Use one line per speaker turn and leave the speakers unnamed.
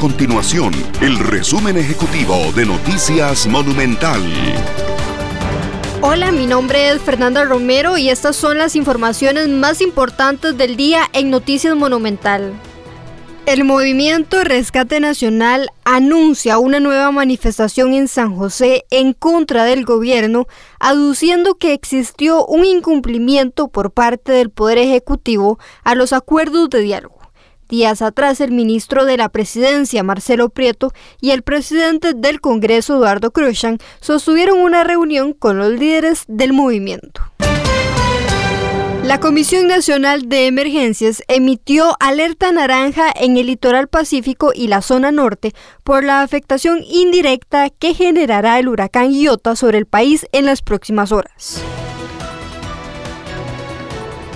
continuación el resumen ejecutivo de Noticias Monumental.
Hola, mi nombre es Fernanda Romero y estas son las informaciones más importantes del día en Noticias Monumental. El movimiento Rescate Nacional anuncia una nueva manifestación en San José en contra del gobierno, aduciendo que existió un incumplimiento por parte del Poder Ejecutivo a los acuerdos de diálogo. Días atrás, el ministro de la Presidencia, Marcelo Prieto, y el presidente del Congreso, Eduardo Cruzan, sostuvieron una reunión con los líderes del movimiento. La Comisión Nacional de Emergencias emitió alerta naranja en el litoral pacífico y la zona norte por la afectación indirecta que generará el huracán Iota sobre el país en las próximas horas.